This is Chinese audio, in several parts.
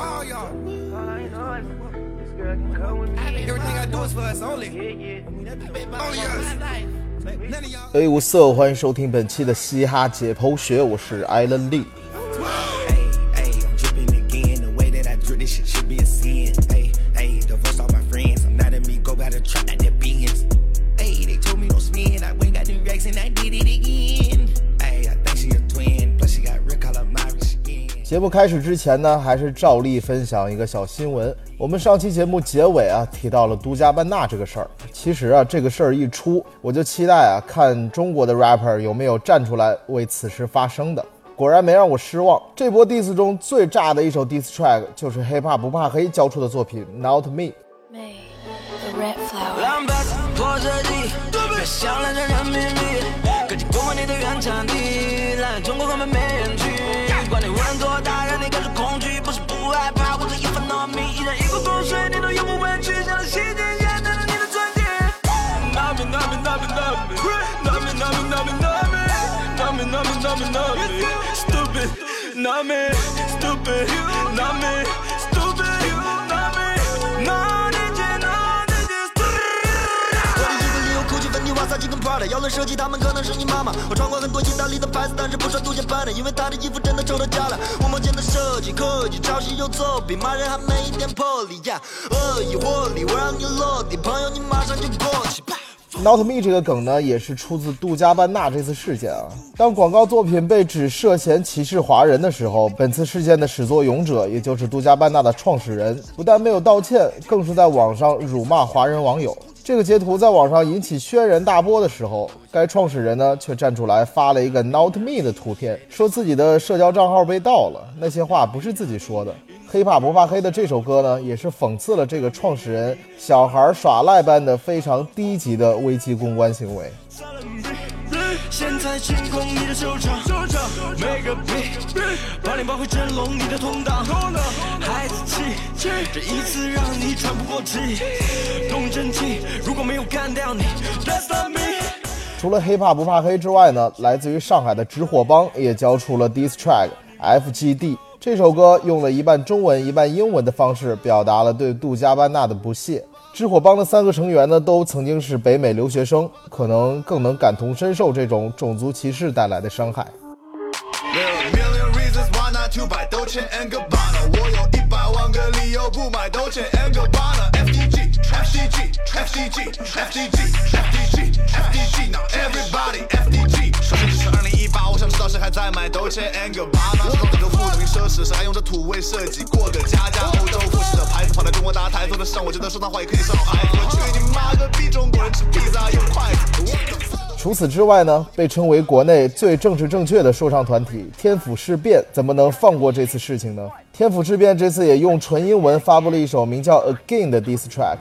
all y'all. Everything I do is for us only. Only us. None of y'all. 哎，我色，欢迎收听本期的嘻哈解剖学，我是艾伦利。目开始之前呢，还是照例分享一个小新闻。我们上期节目结尾啊提到了独家班纳这个事儿。其实啊，这个事儿一出，我就期待啊看中国的 rapper 有没有站出来为此事发声的。果然没让我失望。这波 diss 中最炸的一首 diss track 就是 hiphop 不怕黑交出的作品 Not Me。May, the red flower. 浪把 You know, up, me. it, stupid, not me, stupid, you, not me, stupid, you, not me, naughty, genial, and just 我的？衣服也有酷炫的？new 巴萨·吉克·普拉特，要论设计，他们可能是你妈妈。我穿过很多意大利的？牌子，但是不穿度假版的，因为他的？衣服真的？丑到家了。我梦见的？设计科技抄袭又作弊骂人还没一点魄力。Yeah，恶意获利，我让你落地，朋友，你马上就过去。Not Me 这个梗呢，也是出自杜嘉班纳这次事件啊。当广告作品被指涉嫌歧视华人的时候，本次事件的始作俑者，也就是杜嘉班纳的创始人，不但没有道歉，更是在网上辱骂华人网友。这个截图在网上引起轩然大波的时候，该创始人呢却站出来发了一个 Not Me 的图片，说自己的社交账号被盗了，那些话不是自己说的。黑怕不怕黑的这首歌呢，也是讽刺了这个创始人小孩耍赖般的非常低级的危机公关行为。现在清空你的手掌，手掌每个币，八零八会震聋你的通道，孩子气，这一次让你喘不过气，动真气，如果没有干掉你，That's not me。除了黑怕不怕黑之外呢，来自于上海的直火帮也交出了 diss track FGD。这首歌用了一半中文一半英文的方式，表达了对杜嘉班纳的不屑。直火帮的三个成员呢，都曾经是北美留学生，可能更能感同身受这种种族歧视带来的伤害。还在买 Dolce and Gabbana。说很多不同奢侈，谁还用着土味设计过个家家？欧洲复式的牌子放在中国大台做的上，我觉得说脏话也可以上海。我去你妈个逼！中国人吃披萨用筷子。除此之外呢，被称为国内最政治正确的说唱团体天府事变，怎么能放过这次事情呢？天府事变这次也用纯英文发布了一首名叫《Again》的 diss track。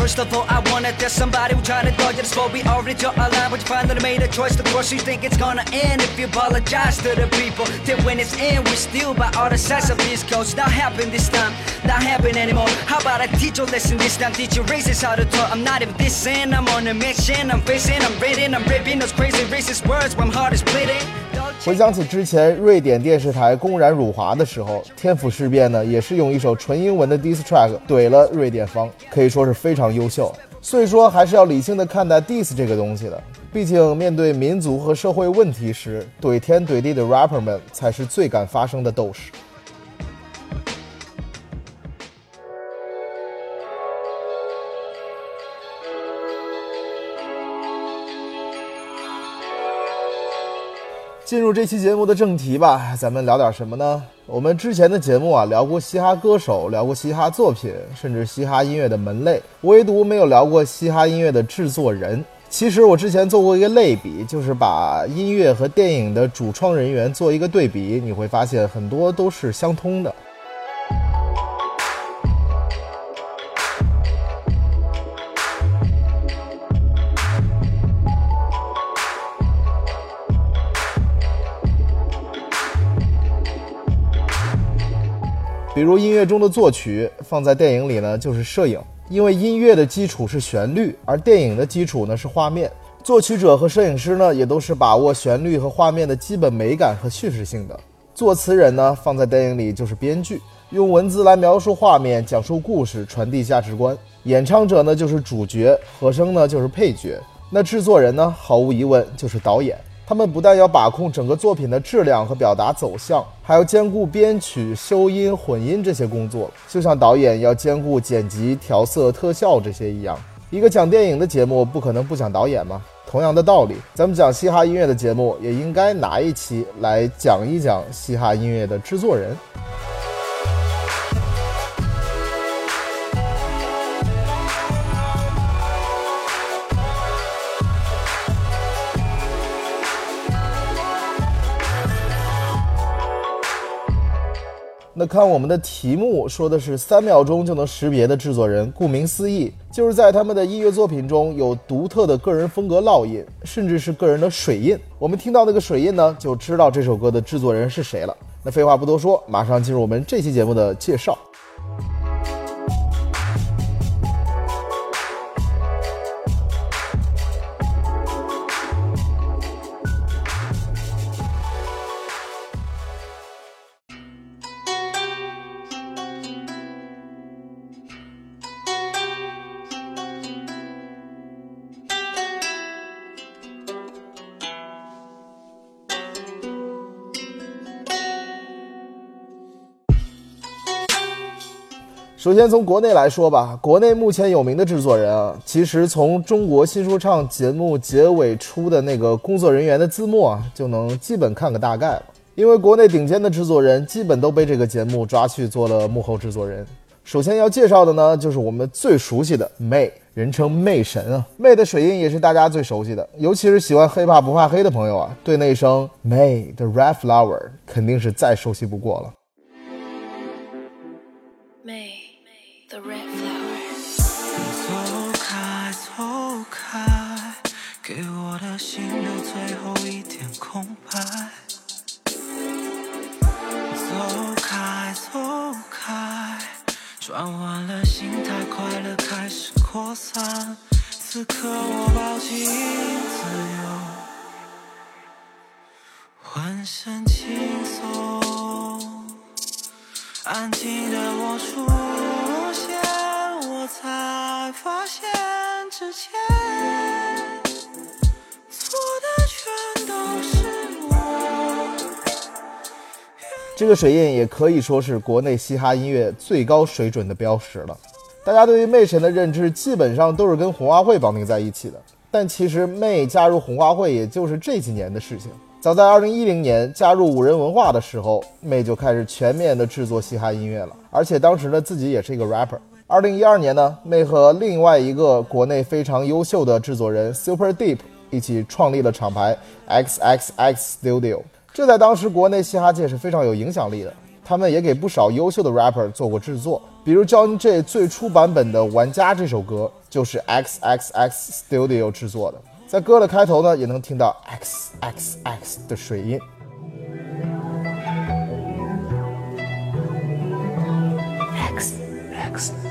First of all, I wanna there's somebody who trying to dodge it. But we already draw a line, but you finally made a choice. Of course, you think it's gonna end if you apologize to the people. Then when it's in, we still by all the sides of these codes. Not happen this time, not happen anymore. How about I teach you a lesson this time? Teach you racist how to talk. I'm not even dissing, I'm on a mission. I'm facing, I'm reading, I'm ripping those crazy racist words. when heart is bleeding. Don't 回想起之前瑞典电视台公然辱华的时候，天府事变呢也是用一首纯英文的 diss track 怼了瑞典方，可以说是非常 优秀。所以说还是要理性的看待 diss 这个东西的，毕竟面对民族和社会问题时，怼天怼地的 rapper 们才是最敢发声的斗士。进入这期节目的正题吧，咱们聊点什么呢？我们之前的节目啊，聊过嘻哈歌手，聊过嘻哈作品，甚至嘻哈音乐的门类，唯独没有聊过嘻哈音乐的制作人。其实我之前做过一个类比，就是把音乐和电影的主创人员做一个对比，你会发现很多都是相通的。比如音乐中的作曲放在电影里呢，就是摄影，因为音乐的基础是旋律，而电影的基础呢是画面。作曲者和摄影师呢，也都是把握旋律和画面的基本美感和叙事性的。作词人呢，放在电影里就是编剧，用文字来描述画面，讲述故事，传递价值观。演唱者呢就是主角，和声呢就是配角。那制作人呢，毫无疑问就是导演。他们不但要把控整个作品的质量和表达走向，还要兼顾编曲、修音、混音这些工作，就像导演要兼顾剪辑、调色、特效这些一样。一个讲电影的节目不可能不讲导演吗？同样的道理，咱们讲嘻哈音乐的节目也应该拿一期来讲一讲嘻哈音乐的制作人。那看我们的题目说的是三秒钟就能识别的制作人，顾名思义，就是在他们的音乐作品中有独特的个人风格烙印，甚至是个人的水印。我们听到那个水印呢，就知道这首歌的制作人是谁了。那废话不多说，马上进入我们这期节目的介绍。首先从国内来说吧，国内目前有名的制作人啊，其实从中国新说唱节目结尾出的那个工作人员的字幕啊，就能基本看个大概了。因为国内顶尖的制作人基本都被这个节目抓去做了幕后制作人。首先要介绍的呢，就是我们最熟悉的 May，人称妹神啊。May 的水印也是大家最熟悉的，尤其是喜欢黑怕不怕黑的朋友啊，对那声 May 的 Red Flower 肯定是再熟悉不过了。The red flower. 走开，走开，给我的心留最后一点空白。走开，走开，转换了心态，快乐开始扩散。此刻我抱紧自由，浑身轻松。安静的我出现，我才发现之前错的全都是我。这个水印也可以说是国内嘻哈音乐最高水准的标识了。大家对于妹神的认知基本上都是跟红花会绑定在一起的，但其实妹加入红花会也就是这几年的事情。早在2010年加入五人文化的时候，妹就开始全面的制作嘻哈音乐了，而且当时呢自己也是一个 rapper。2012年呢，妹和另外一个国内非常优秀的制作人 Super Deep 一起创立了厂牌 XXX Studio，这在当时国内嘻哈界是非常有影响力的。他们也给不少优秀的 rapper 做过制作，比如 John J 最初版本的《玩家》这首歌就是 XXX Studio 制作的。在歌的开头呢，也能听到 XXX 的水印。X, X, X.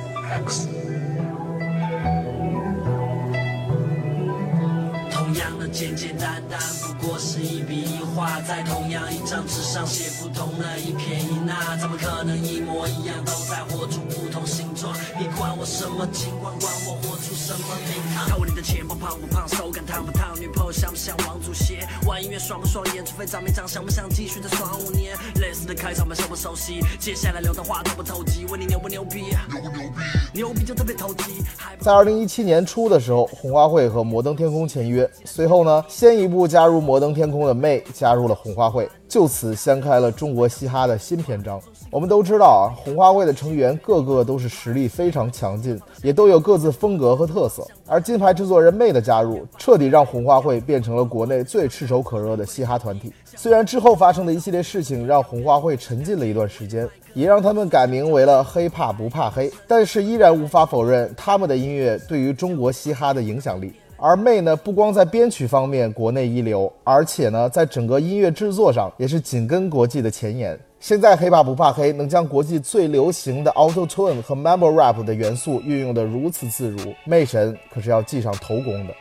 同样的简简单单，不过是一笔一画，在同样一张纸上写不同的一撇一捺，怎么可能一模一样？都在活出不同形状。你管我什么情况？管我活出什么名堂？偷你的钱包胖不胖？手感烫不烫？女朋友像不像王祖贤？玩音乐爽不爽演出费涨没涨，想不想继续再爽五年？类似的开场白熟不熟悉？接下来聊的话透不透气？问你牛不牛逼？牛不牛逼？牛逼就特别投机。在2017年初的时候，红花会和摩登天空签约，随后后呢，先一步加入摩登天空的妹加入了红花会，就此掀开了中国嘻哈的新篇章。我们都知道啊，红花会的成员个个都是实力非常强劲，也都有各自风格和特色。而金牌制作人妹的加入，彻底让红花会变成了国内最炙手可热的嘻哈团体。虽然之后发生的一系列事情让红花会沉寂了一段时间，也让他们改名为了黑怕不怕黑，但是依然无法否认他们的音乐对于中国嘻哈的影响力。而妹呢，不光在编曲方面国内一流，而且呢，在整个音乐制作上也是紧跟国际的前沿。现在黑怕不怕黑能将国际最流行的 Auto Tune 和 Mumble Rap 的元素运用得如此自如，妹神可是要记上头功的。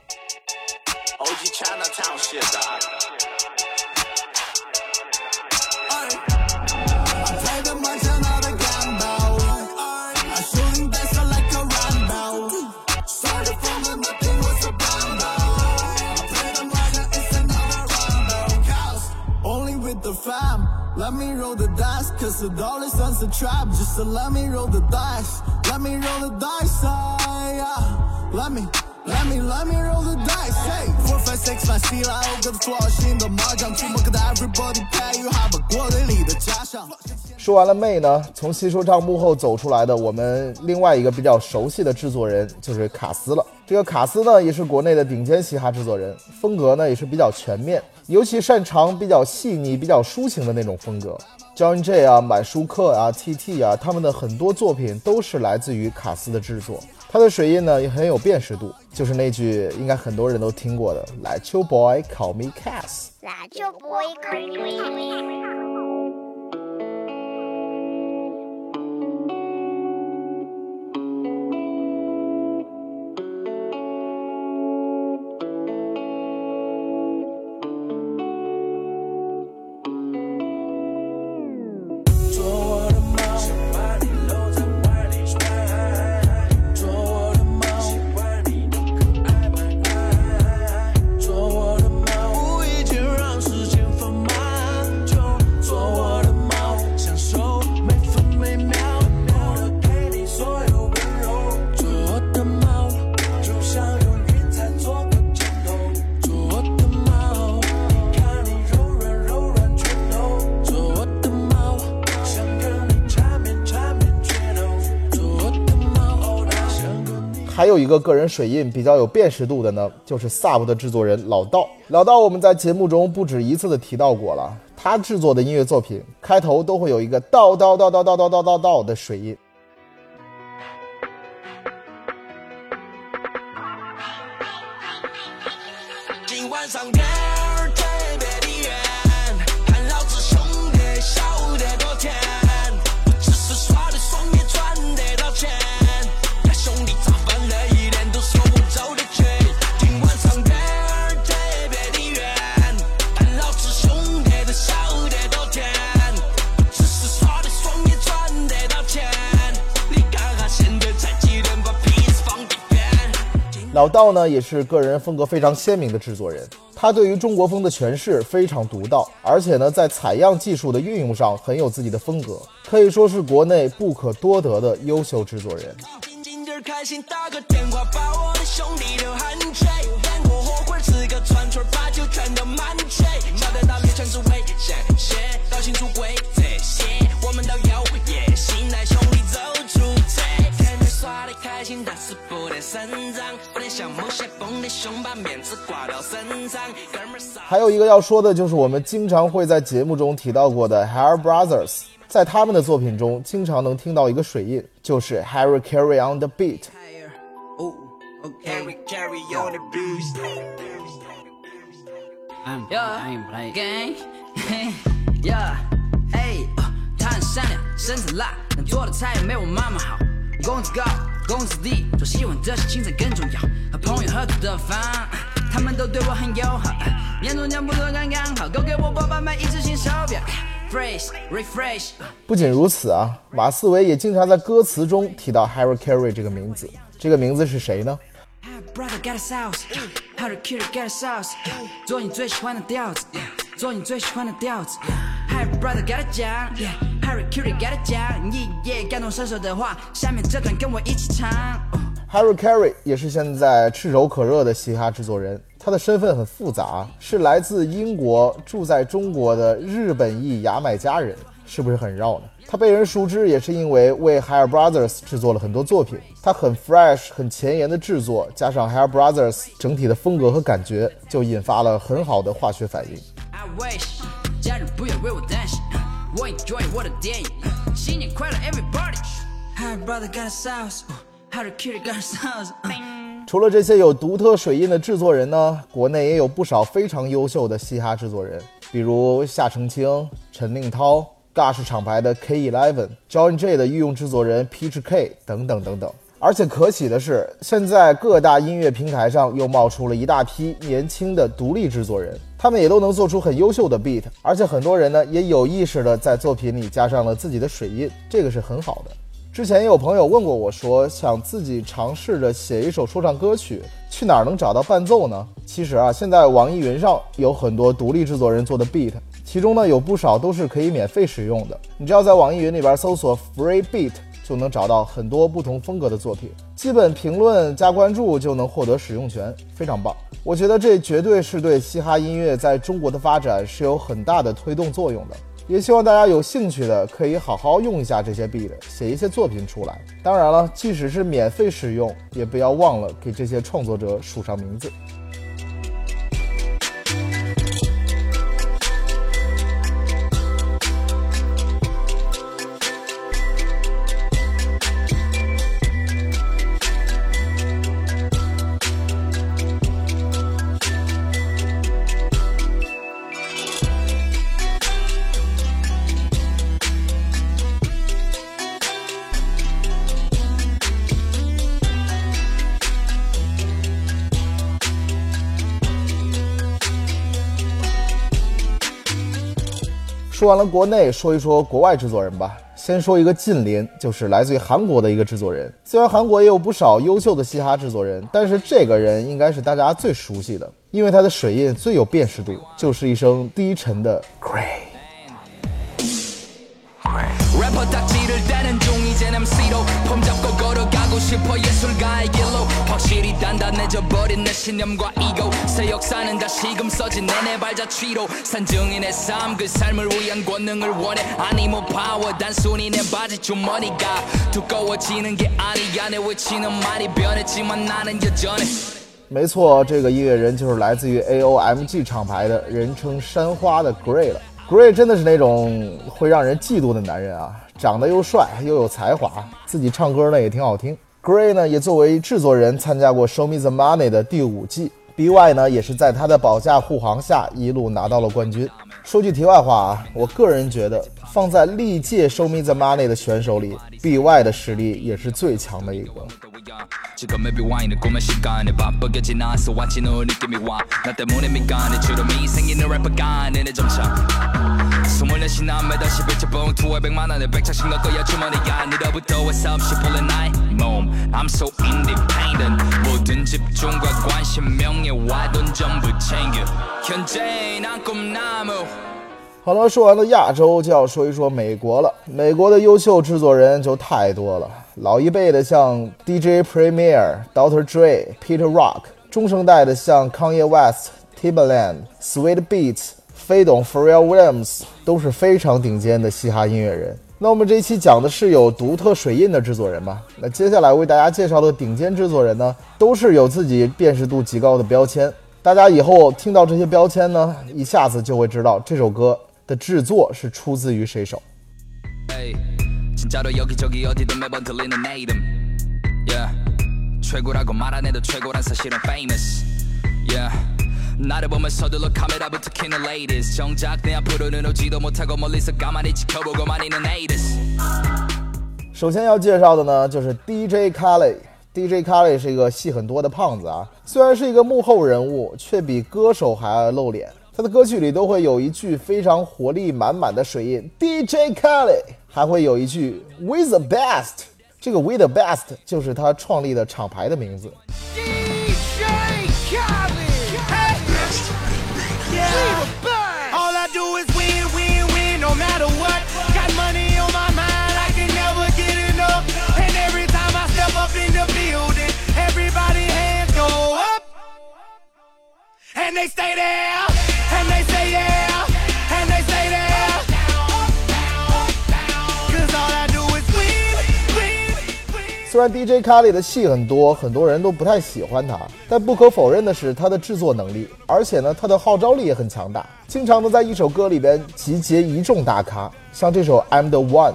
Let me roll the dice, cause the dollar sun's a trap. Just to let me roll the dice. Let me roll the dice, ah, yeah. Let me. Let me, let me roll the dice, hey Four, five, six, five, 四来五个做新的麻将，出门跟 everybody pay you have a 国内里的家乡。说完了妹呢，从新说唱幕后走出来的我们另外一个比较熟悉的制作人就是卡斯了。这个卡斯呢，也是国内的顶尖嘻哈制作人，风格呢也是比较全面，尤其擅长比较细腻、比较抒情的那种风格。John J 啊、满舒克啊、TT 啊，他们的很多作品都是来自于卡斯的制作。他的水印呢也很有辨识度，就是那句应该很多人都听过的 “Let you boy call me Cass”。Let your boy call me. 还一个个人水印比较有辨识度的呢，就是 Sub 的制作人老道。老道我们在节目中不止一次的提到过了，他制作的音乐作品开头都会有一个道道道道道道道道道的水印。今晚上老道呢，也是个人风格非常鲜明的制作人。他对于中国风的诠释非常独到，而且呢，在采样技术的运用上很有自己的风格，可以说是国内不可多得的优秀制作人。我。们都有野心，带兄弟走出这。耍的开心，但是不得声张，不能像某些疯的熊把面子挂到身上。哥们儿啥？还有一个要说的就是我们经常会在节目中提到过的 Hair Brothers，在他们的作品中经常能听到一个水印，就是 Harry on the beat。Carry, carry on the beat. I'm I ain't playing gang. yeah, 哎，他很善良，身子辣，但做的菜也没我妈妈好。工资高，工资低，做喜欢的事情才更重要。和朋友合租的房，他们都对我很友好。年终奖不多刚刚好，够给我爸爸买一只新手表。Fresh, refresh。不仅如此啊，马思唯也经常在歌词中提到 Harry Carey 这个名字。这个名字是谁呢做你最喜欢的调子，做你最喜欢的调子。Harry Brother got a 奖，Harry Carey got a 奖，耶耶，感同身受的话，下面这段跟我一起唱。Harry Carey 也是现在炙手可热的嘻哈制作人，他的身份很复杂，是来自英国住在中国的日本裔牙买加人，是不是很绕呢？他被人熟知也是因为为 Hair Brothers 制作了很多作品，他很 fresh、很前沿的制作，加上 Hair Brothers 整体的风格和感觉，就引发了很好的化学反应。I wish 家人不要为我担心，我 enjoy 我的电影。新年快乐，everybody。Harry Brother got a sauce，Harry Carey got a sauce。除了这些有独特水印的制作人呢，国内也有不少非常优秀的嘻哈制作人，比如夏澄清、陈令涛、Gush 厂牌的 K Eleven、John J 的御用制作人 Peach K 等等等等。而且可喜的是，现在各大音乐平台上又冒出了一大批年轻的独立制作人，他们也都能做出很优秀的 beat，而且很多人呢也有意识的在作品里加上了自己的水印，这个是很好的。之前也有朋友问过我说，想自己尝试着写一首说唱歌曲，去哪儿能找到伴奏呢？其实啊，现在网易云上有很多独立制作人做的 beat，其中呢有不少都是可以免费使用的。你只要在网易云里边搜索 Free Beat，就能找到很多不同风格的作品，基本评论加关注就能获得使用权，非常棒。我觉得这绝对是对嘻哈音乐在中国的发展是有很大的推动作用的。也希望大家有兴趣的可以好好用一下这些 beat，写一些作品出来。当然了，即使是免费使用，也不要忘了给这些创作者署上名字。完了国内，说一说国外制作人吧。先说一个近邻，就是来自于韩国的一个制作人。虽然韩国也有不少优秀的嘻哈制作人，但是这个人应该是大家最熟悉的，因为他的水印最有辨识度，就是一声低沉的 Gray。단단해져 버린 내 신념과 이고 새 역사는 다시금 써진 내내 발자취로 산증인 의 삶 그 삶을 위한 권능을 원해 아니 뭐 파워 단순히 내 바지 주머니가 두꺼워지는 게 아니야 내 외치는 말이 변했지만 나는 여전해 没错，这个音乐人就是来自于 AOMG 厂牌的，人称山花的 Gray 了。Gray 真的是那种会让人嫉妒的男人啊，长得又帅又有才华，自己唱歌呢也挺好听。 Gray 呢也作为制作人参加过《Show Me the Money》的第五季，BY 呢也是在他的保驾护航下一路拿到了冠军。说句题外话啊，我个人觉得放在历届《Show Me the Money》的选手里，BY 的实力也是最强的一个。지금 맵이 와인을 꿈의 시간에 바쁘게 지나서 왔지 너 느낌이 와나 때문에 미간에 주름이 생기는 래퍼가 아닌 내 점차 스물넷이 남매다 11째 봉투에 백만 원에 백장씩 넣을 거야 주머니가 늘어부터 와서 없이 풀린 나의 몸 I'm so independent 모든 집중과 관심 명예와 돈 전부 챙겨 현재 난 꿈나무 好了，说完了亚洲，就要说一说美国了。美国的优秀制作人就太多了，老一辈的像 DJ Premier、Dr. Dre、Peter Rock，中生代的像 Kanye West、Timbaland、Sweet Beats、飞董 Pharrell Williams 都是非常顶尖的嘻哈音乐人。 那我们这一期讲的是有独特水印的制作人吧？那接下来为大家介绍的顶尖制作人呢，都是有自己辨识度极高的标签。大家以后听到这些标签呢，一下子就会知道这首歌的制作是出自于谁手。에이, 진짜로 여기저기 어디든 매번 들리는 내 이름 yeah. 최고라고 말 안 해도 최고란 사실은 famous yeah. 나를 보면 서둘러 카메라부터 켜는 ladies 정작 내 앞으로는 오지도 못하고 멀리서 가만히 지켜보고만 있는 haters 首先要介绍的呢，就是 DJ Khaled。DJ Khaled 是一个戏很多的胖子啊，虽然是一个幕后人物，却比歌手还爱露脸。他的歌曲里都会有一句非常活力满满的水印，DJ Khaled，还会有一句 We the best。这个 We the best 就是他创立的厂牌的名字。 虽然 DJ Kali 的戏很多，很多人都不太喜欢他，但不可否认的是他的制作能力，而且呢，他的号召力也很强大，经常能在一首歌里边集结一众大咖，像这首《I'm the One》。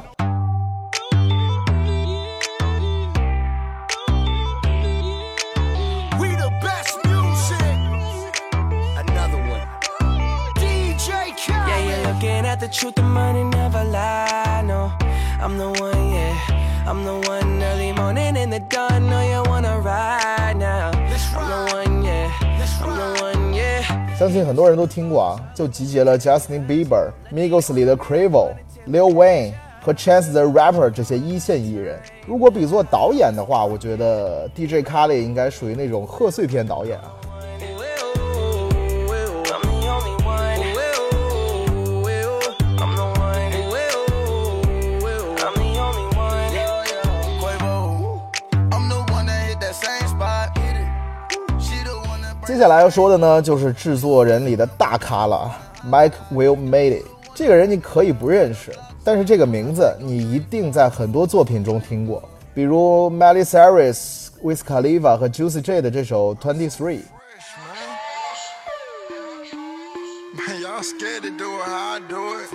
The truth, the money never lie. No, I'm the one, yeah. I'm the one early morning in the dawn. No, you wanna ride now. I'm the one, yeah. I'm the one, yeah. 相信很多人都听过啊，就集结了 Justin Bieber、Migos 里的 Quavo、Lil Wayne 和 Chance the Rapper 这些一线艺人。如果比作导演的话，我觉得 DJ Khaled 应该属于那种贺岁片导演啊。接下来要说的呢，就是制作人里的大咖了，Mike Will Made It。这个人你可以不认识，但是这个名字你一定在很多作品中听过，比如 Miley Cyrus、Wiz Khalifa 和 Juicy J 的这首 Twenty Three。Man, y'all scared to do it how I do it.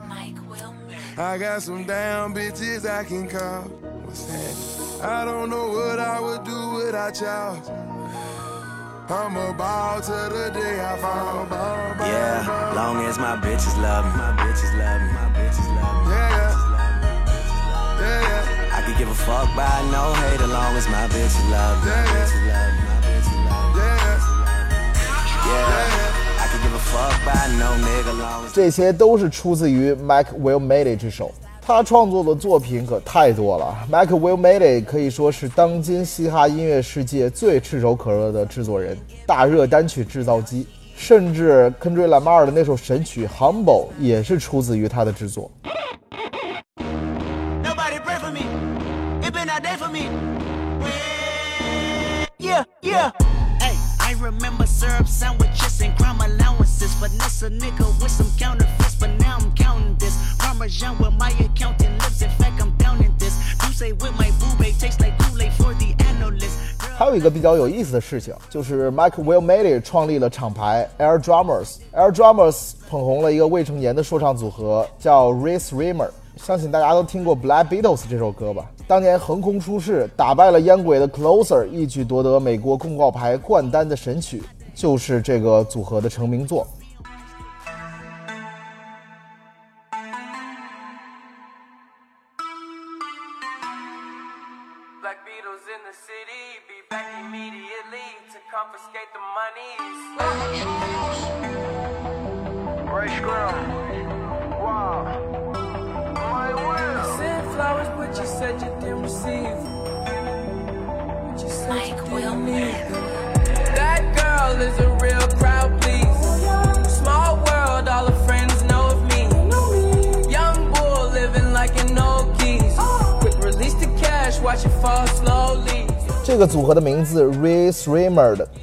I got some damn bitches I can call. What's? I don't know what I would do without y'all. I'm about to the day I fall. Ball, ball, Yeah, ball. long as my bitches love me, my bitches love me, my bitches love me. Yeah, yeah, yeah. I could give a fuck by no hate, as long as my bitches love me, my bitches love me, my bitches love me. Yeah, I could 这些都是出自于 Mike Will Made It 之手。他创作的作品可太多了。Mike Will Made It 可以说是当今嘻哈音乐世界最炙手可热的制作人，大热单曲制造机。甚至 Kendrick Lamar 的那首神曲《Humble》也是出自于他的制作。Nobody pray for me. It been a day for me. Yeah, yeah. Hey, I remember syrup sandwiches and crime allowances. Finesse a nigga with some counterfeits, but now I'm counting this. Parmesan with my accountant lives. In fact, I'm down in this. You say with my boo babe tastes like Kool-Aid for the analyst. 还有一个比较有意思的事情，就是 Mike Will Made It 创立了厂牌 Air Drummers。Air Drummers 捧红了一个未成年的说唱组合，叫 Race Rimmer。相信大家都听过《Black Beatles》这首歌吧？ 当年横空出世，打败了烟鬼的 Closer，一举夺得美国公告牌冠单的神曲，就是这个组合的成名作。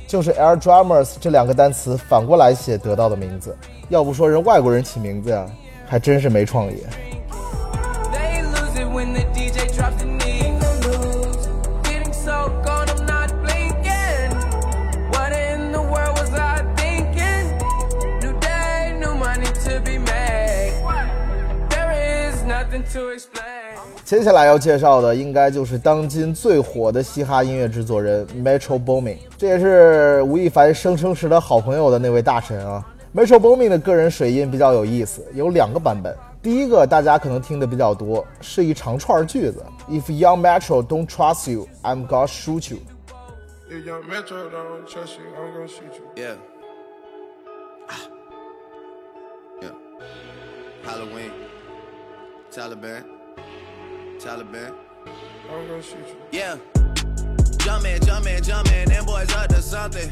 就是 Air Drummers 这两个单词反过来写得到的名字。要不说人外国人起名字呀，还真是没创意。接下来要介绍的应该就是当今最火的嘻哈音乐制作人 Metro Boomin，这也是吴亦凡生生是他好朋友的那位大神啊。Metro Boomin 的个人水印比较有意思，有两个版本。第一个大家可能听的比较多，是一长串句子：If Young Metro don't trust you, I'm gonna shoot you。If young Metro don't trust you, I'm gonna shoot you. Yeah. Ah. Yeah. Halloween. Taliban. Taliban. I'm gonna shoot you. Yeah. Jumpin', jumpin', jumpin', them boys up to something.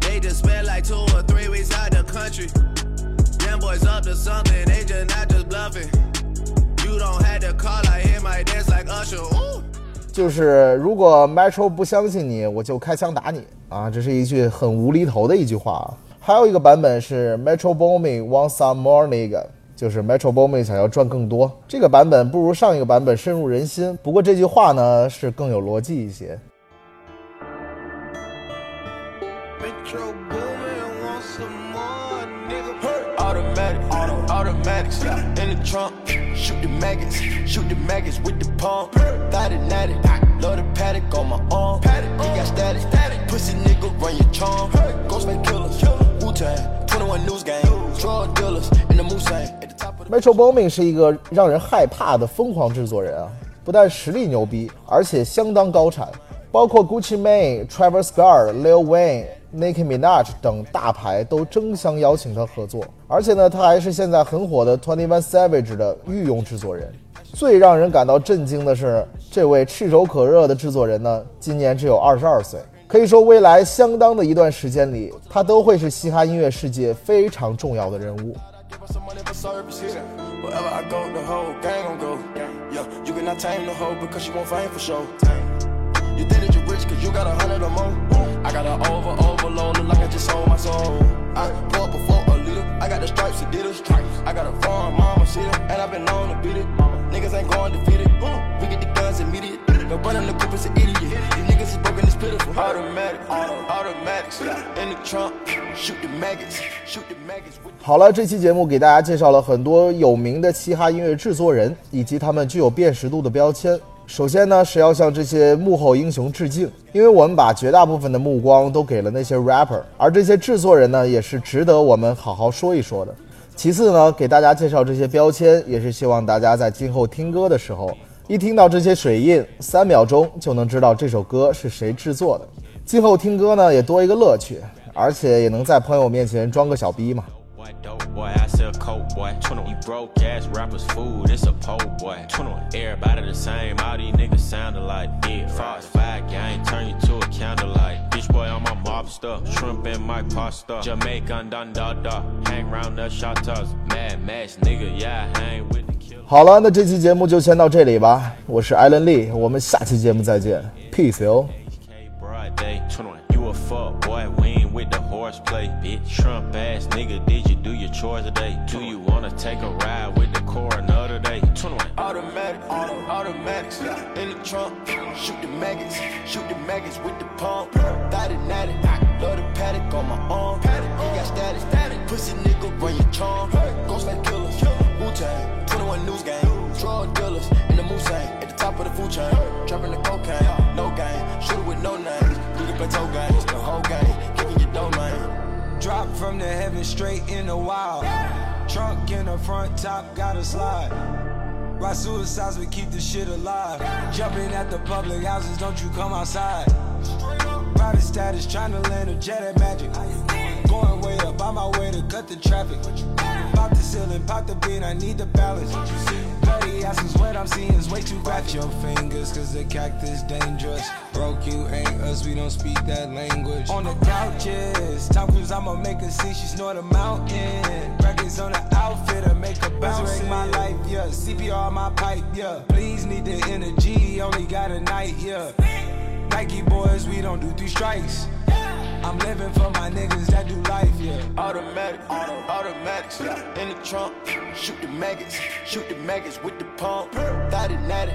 They just spent like two or three weeks out the country. Them boys up to something, they just not just bluffing. You don't have to call, I hear my dance like Usher. Ooh. 就是如果 Metro 不相信你，我就开枪打你啊！这是一句很无厘头的一句话啊。还有一个版本是 Metro Boomin want some more nigga，就是 Metro Boomin 想要赚更多。这个版本不如上一个版本深入人心，不过这句话呢是更有逻辑一些。Metro Boomin 是一个让人害怕的疯狂制作人啊，不但实力牛逼，而且相当高产，包括 Gucci Mane、Travis Scott、Lil Wayne、Nicki Minaj 等大牌都争相邀请他合作。而且呢，他还是现在很火的 Twenty One Savage 的御用制作人。最让人感到震惊的是，这位炙手可热的制作人呢，今年只有二十二岁。可以说，未来相当的一段时间里，他都会是嘻哈音乐世界非常重要的人物。Some money for service here. Wherever I go, the. Niggas the group is an idiot. These is broken, it's pitiful. Automatic, automatics in the trunk. Shoot the maggots, shoot the maggots 好了，这期节目给大家介绍了很多有名的嘻哈音乐制作人以及他们具有辨识度的标签。首先呢，是要向这些幕后英雄致敬，因为我们把绝大部分的目光都给了那些 rapper，而这些制作人呢，也是值得我们好好说一说的。其次呢，给大家介绍这些标签，也是希望大家在今后听歌的时候，一听到这些水印，三秒钟就能知道这首歌是谁制作的。今后听歌呢，也多一个乐趣，而且也能在朋友面前装个小逼嘛。Boy, dope boy, I sell coke, boy. 21. You broke ass rappers, food, it's a po' boy. 21. Everybody the same, all these niggas sounding like yeah. Fox five gang, turn you to a candlelight. Bitch boy on my mob stuff, shrimp in my pasta. Jamaican dun da da, hang round the shot toss. Mad Max, nigga, yeah, I hang with the killer. 好了，那这期节目就先到这里吧。我是艾伦利，我们下期节目再见，peace 哟。 K broad day, 21. You a fuck boy, we ain't with the horseplay, bitch. Trump ass nigga, did you do your chores today? Do you wanna take a ride with the coroner today? 21. Automatic, auto, automatics in the trunk. Shoot the maggots, shoot the maggots with the pump. Thought it natty, love the paddock on my arm. He got static, pussy nigga run your charm. Ghostface killers, Wu Tang, 21 News Gang, drug dealers in the Mulsanne at the top of the food chain. Dropping the cocaine, no game, shooter with no name. Can play toe games, the whole game, kicking your domain. Drop from the heaven straight in the wild. Trunk in the front, top gotta slide. Ride suicides, we keep the shit alive. Jumping at the public houses, don't you come outside. Private status, trying to land a jet at magic. Going way up, on my way to cut the traffic. Pop the ceiling, pop the bean, I need the balance. Bloody asses, what I'm seeing is way too graphic. your fingers, cause the cactus dangerous. Broke you ain't us, we don't speak that language. On the couches, Tom Cruise, I'ma make her see she snort a mountain. Records on the outfit, I make her bounce. Resurrect my life, yeah. CPR my pipe, yeah. Please need the energy, only got a night, yeah. Nike boys, we don't do three strikes. I'm living for my niggas that do life, yeah. Automatic, auto, automatics in the trunk. Shoot the maggots, shoot the maggots with the pump. Thought it natty,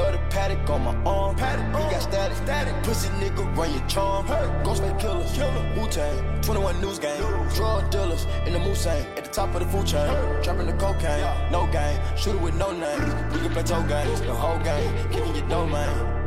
love the paddock on my arm. He got static, static. pussy nigga run your charm. Ghostface killers, Wu Tang, 21 News Gang, drug dealers in the Mulsanne at the top of the food chain. Dropping the cocaine, no game, shooter with no name. We can play toe games, the whole game, kicking your domain.